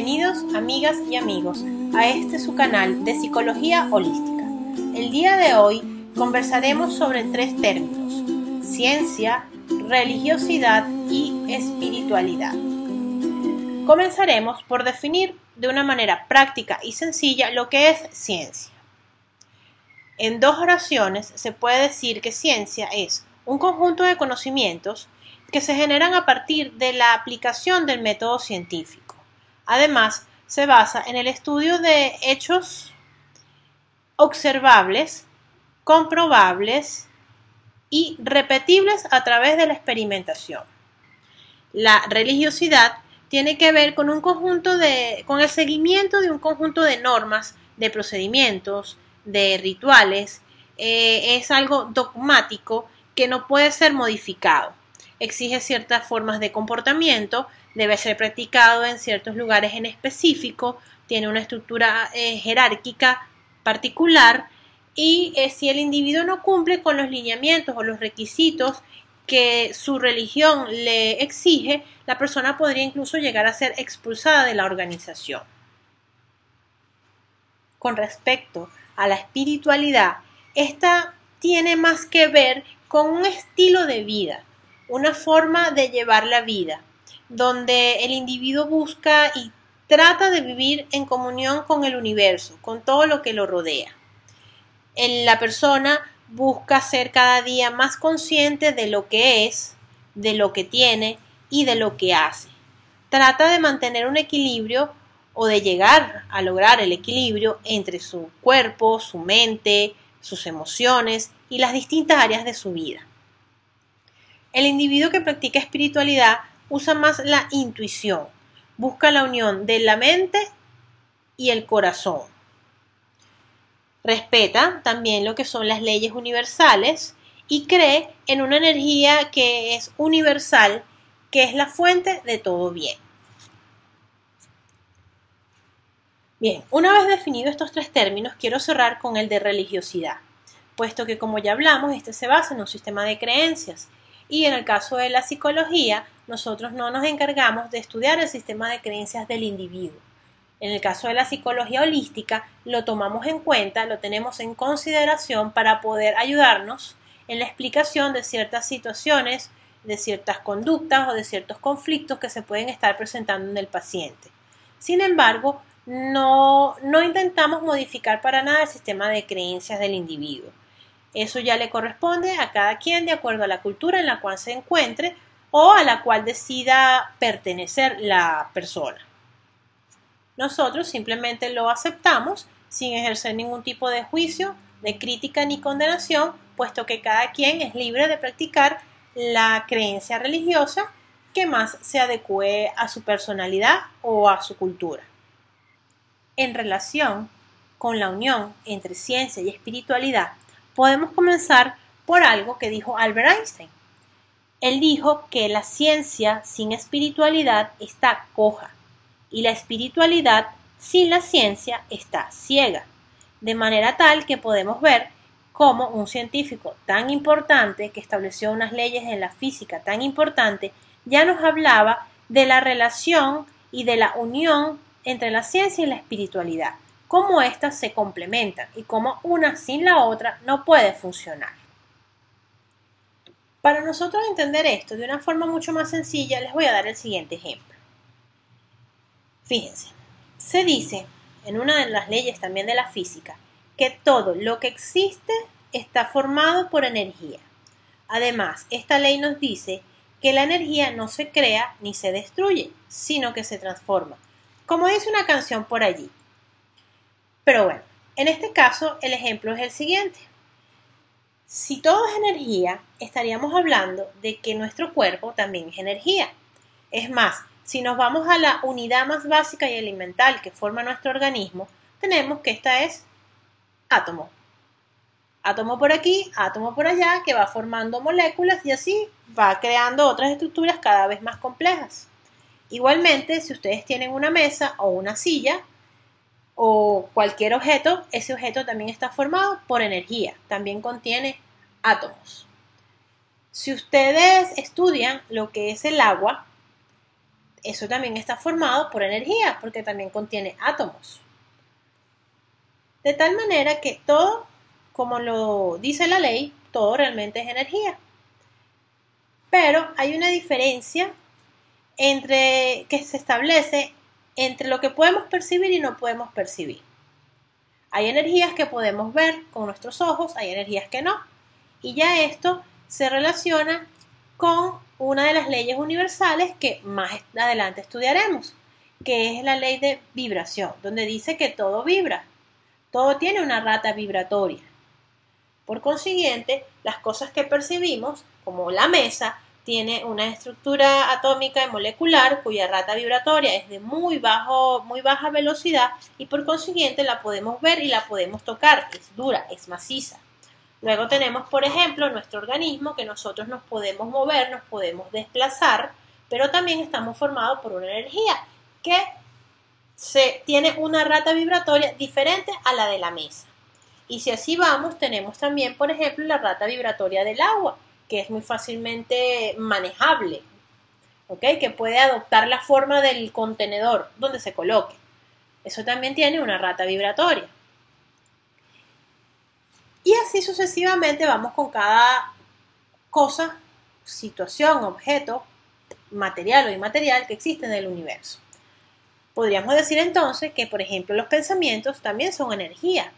Bienvenidos amigas y amigos a este su canal de psicología holística. El día de hoy conversaremos sobre tres términos, ciencia, religiosidad y espiritualidad. Comenzaremos por definir de una manera práctica y sencilla lo que es ciencia. En dos oraciones se puede decir que ciencia es un conjunto de conocimientos que se generan a partir de la aplicación del método científico. Además, se basa en el estudio de hechos observables, comprobables y repetibles a través de la experimentación. La religiosidad tiene que ver con un conjunto de con el seguimiento de un conjunto de normas, de procedimientos, de rituales, eh, es algo dogmático que no puede ser modificado. Exige ciertas formas de comportamiento, debe ser practicado en ciertos lugares en específico, tiene una estructura eh, jerárquica particular y eh, si el individuo no cumple con los lineamientos o los requisitos que su religión le exige, la persona podría incluso llegar a ser expulsada de la organización. Con respecto a la espiritualidad, esta tiene más que ver con un estilo de vida, una forma de llevar la vida, donde el individuo busca y trata de vivir en comunión con el universo, con todo lo que lo rodea. la persona busca ser cada día más consciente de lo que es, de lo que tiene y de lo que hace. Trata de mantener un equilibrio o de llegar a lograr el equilibrio entre su cuerpo, su mente, sus emociones y las distintas áreas de su vida. El individuo que practica espiritualidad usa más la intuición, busca la unión de la mente y el corazón. Respeta también lo que son las leyes universales y cree en una energía que es universal, que es la fuente de todo bien. Bien, una vez definidos estos tres términos, quiero cerrar con el de religiosidad, puesto que como ya hablamos, este se basa en un sistema de creencias y en el caso de la psicología, nosotros no nos encargamos de estudiar el sistema de creencias del individuo. En el caso de la psicología holística, lo tomamos en cuenta, lo tenemos en consideración para poder ayudarnos en la explicación de ciertas situaciones, de ciertas conductas o de ciertos conflictos que se pueden estar presentando en el paciente. Sin embargo, no, no intentamos modificar para nada el sistema de creencias del individuo. Eso ya le corresponde a cada quien de acuerdo a la cultura en la cual se encuentre o a la cual decida pertenecer la persona. Nosotros simplemente lo aceptamos sin ejercer ningún tipo de juicio, de crítica ni condenación, puesto que cada quien es libre de practicar la creencia religiosa que más se adecue a su personalidad o a su cultura. En relación con la unión entre ciencia y espiritualidad, podemos comenzar por algo que dijo Albert Einstein. Él dijo que la ciencia sin espiritualidad está coja y la espiritualidad sin la ciencia está ciega, de manera tal que podemos ver cómo un científico tan importante que estableció unas leyes en la física tan importante ya nos hablaba de la relación y de la unión entre la ciencia y la espiritualidad cómo éstas se complementan y cómo una sin la otra no puede funcionar. Para nosotros entender esto de una forma mucho más sencilla, les voy a dar el siguiente ejemplo. Fíjense, se dice en una de las leyes también de la física que todo lo que existe está formado por energía. Además, esta ley nos dice que la energía no se crea ni se destruye, sino que se transforma. como dice una canción por allí. Pero bueno, en este caso el ejemplo es el siguiente. Si todo es energía, estaríamos hablando de que nuestro cuerpo también es energía. Es más, si nos vamos a la unidad más básica y elemental que forma nuestro organismo, tenemos que esta es átomo. Átomo por aquí, átomo por allá, que va formando moléculas y así va creando otras estructuras cada vez más complejas. Igualmente, si ustedes tienen una mesa o una silla o cualquier objeto, ese objeto también está formado por energía, también contiene átomos. Si ustedes estudian lo que es el agua, eso también está formado por energía, porque también contiene átomos. De tal manera que todo, como lo dice la ley, todo realmente es energía. Pero hay una diferencia entre que se establece entre lo que podemos percibir y no podemos percibir. Hay energías que podemos ver con nuestros ojos, hay energías que no. Y ya esto se relaciona con una de las leyes universales que más adelante estudiaremos, que es la ley de vibración, donde dice que todo vibra, todo tiene una rata vibratoria. Por consiguiente, las cosas que percibimos, como la mesa, tiene una estructura atómica y molecular cuya rata vibratoria es de muy, bajo, muy baja velocidad y por consiguiente la podemos ver y la podemos tocar. Es dura, es maciza. Luego tenemos, por ejemplo, nuestro organismo que nosotros nos podemos mover, nos podemos desplazar, pero también estamos formados por una energía que se, tiene una rata vibratoria diferente a la de la mesa. Y si así vamos, tenemos también, por ejemplo, la rata vibratoria del agua que es muy fácilmente manejable, ¿ok? Que puede adoptar la forma del contenedor donde se coloque. Eso también tiene una rata vibratoria. Y así sucesivamente vamos con cada cosa, situación, objeto, material o inmaterial que existe en el universo. Podríamos decir entonces que, por ejemplo, los pensamientos también son energía,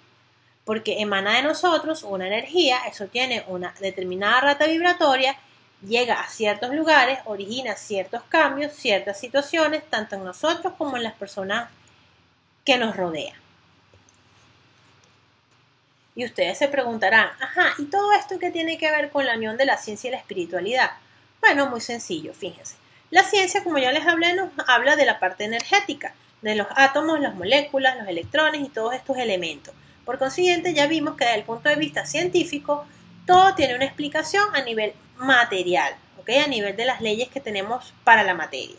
porque emana de nosotros una energía, eso tiene una determinada rata vibratoria, llega a ciertos lugares, origina ciertos cambios, ciertas situaciones, tanto en nosotros como en las personas que nos rodean. Y ustedes se preguntarán, ajá, ¿y todo esto qué tiene que ver con la unión de la ciencia y la espiritualidad? Bueno, muy sencillo, fíjense. La ciencia, como ya les hablé, nos habla de la parte energética, de los átomos, las moléculas, los electrones y todos estos elementos. Por consiguiente, ya vimos que desde el punto de vista científico, todo tiene una explicación a nivel material, a nivel de las leyes que tenemos para la materia.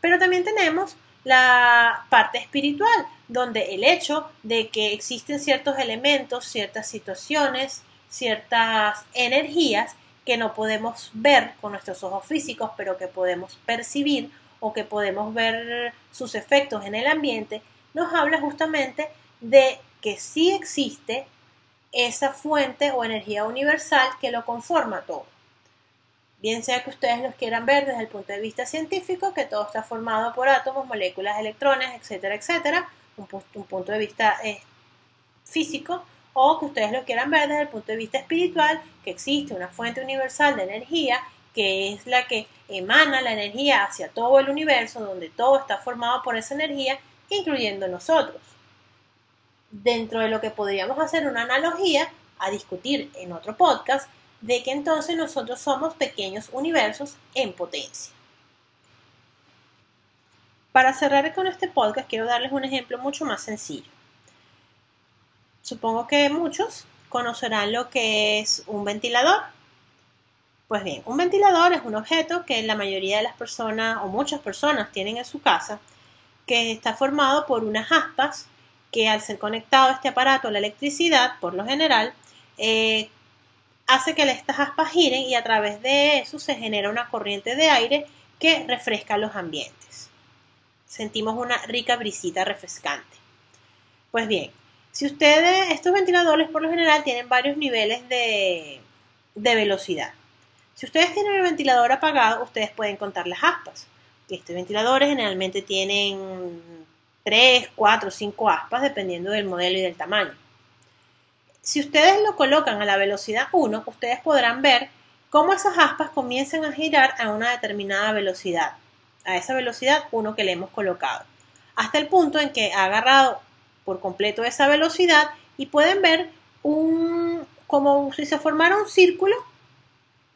Pero también tenemos la parte espiritual, donde el hecho de que existen ciertos elementos, ciertas situaciones, ciertas energías que no podemos ver con nuestros ojos físicos, pero que podemos percibir o que podemos ver sus efectos en el ambiente, nos habla justamente de que sí existe esa fuente o energía universal que lo conforma todo. Bien sea que ustedes los quieran ver desde el punto de vista científico, que todo está formado por átomos, moléculas, electrones, etcétera, etcétera, un, punto de vista eh, físico, o que ustedes lo quieran ver desde el punto de vista espiritual, que existe una fuente universal de energía que es la que emana la energía hacia todo el universo, donde todo está formado por esa energía, incluyendo nosotros dentro de lo que podríamos hacer una analogía a discutir en otro podcast, de que entonces nosotros somos pequeños universos en potencia. Para cerrar con este podcast quiero darles un ejemplo mucho más sencillo. Supongo que muchos conocerán lo que es un ventilador. Pues bien, un ventilador es un objeto que la mayoría de las personas o muchas personas tienen en su casa, que está formado por unas aspas que al ser conectado este aparato a la electricidad, por lo general, eh, hace que estas aspas giren y a través de eso se genera una corriente de aire que refresca los ambientes. Sentimos una rica brisita refrescante. Pues bien, si ustedes, estos ventiladores por lo general tienen varios niveles de, de velocidad. Si ustedes tienen el ventilador apagado, ustedes pueden contar las aspas. Estos ventiladores generalmente tienen 3, 4, 5 aspas, dependiendo del modelo y del tamaño. Si ustedes lo colocan a la velocidad 1, ustedes podrán ver cómo esas aspas comienzan a girar a una determinada velocidad, a esa velocidad 1 que le hemos colocado. hasta el punto en que ha agarrado por completo esa velocidad y pueden ver un, como si se formara un círculo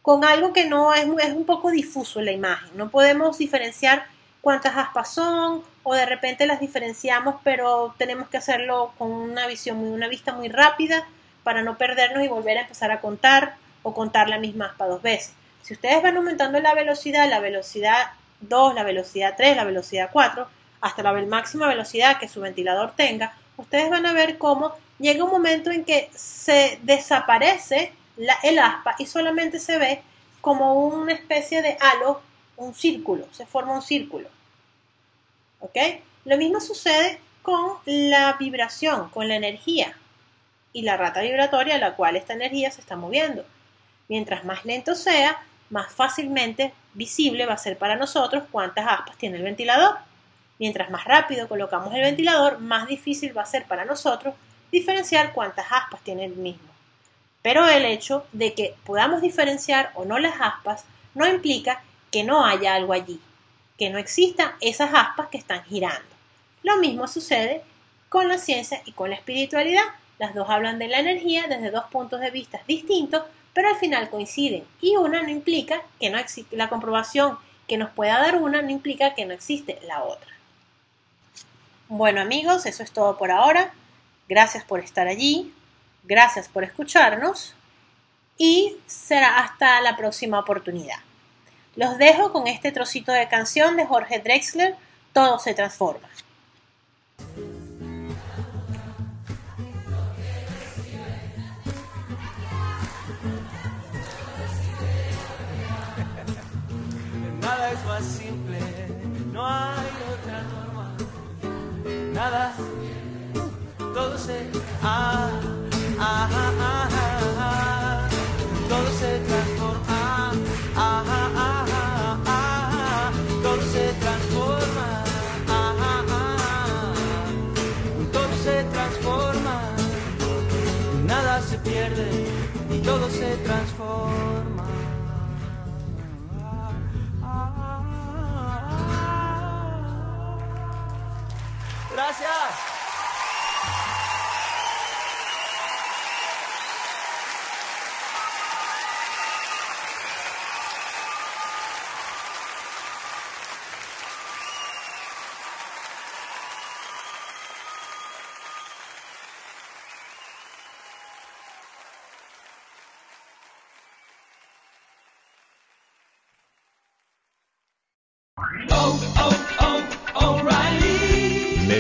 con algo que no es, es un poco difuso en la imagen. No podemos diferenciar cuántas aspas son o de repente las diferenciamos, pero tenemos que hacerlo con una visión muy, una vista muy rápida para no perdernos y volver a empezar a contar o contar la misma aspa dos veces. Si ustedes van aumentando la velocidad, la velocidad 2, la velocidad 3, la velocidad 4, hasta la máxima velocidad que su ventilador tenga, ustedes van a ver cómo llega un momento en que se desaparece el aspa y solamente se ve como una especie de halo, un círculo, se forma un círculo. Lo mismo sucede con la vibración, con la energía y la rata vibratoria a la cual esta energía se está moviendo. Mientras más lento sea, más fácilmente visible va a ser para nosotros cuántas aspas tiene el ventilador. Mientras más rápido colocamos el ventilador, más difícil va a ser para nosotros diferenciar cuántas aspas tiene el mismo. Pero el hecho de que podamos diferenciar o no las aspas no implica que no haya algo allí, que no existan esas aspas que están girando. Lo mismo sucede con la ciencia y con la espiritualidad. Las dos hablan de la energía desde dos puntos de vista distintos, pero al final coinciden. Y una no implica que no existe, la comprobación que nos pueda dar una no implica que no existe la otra. Bueno amigos, eso es todo por ahora. Gracias por estar allí, gracias por escucharnos y será hasta la próxima oportunidad. Los dejo con este trocito de canción de Jorge Drexler, Todo se transforma. Nada es más simple, no hay otra norma. Nada todo se ah, se transforma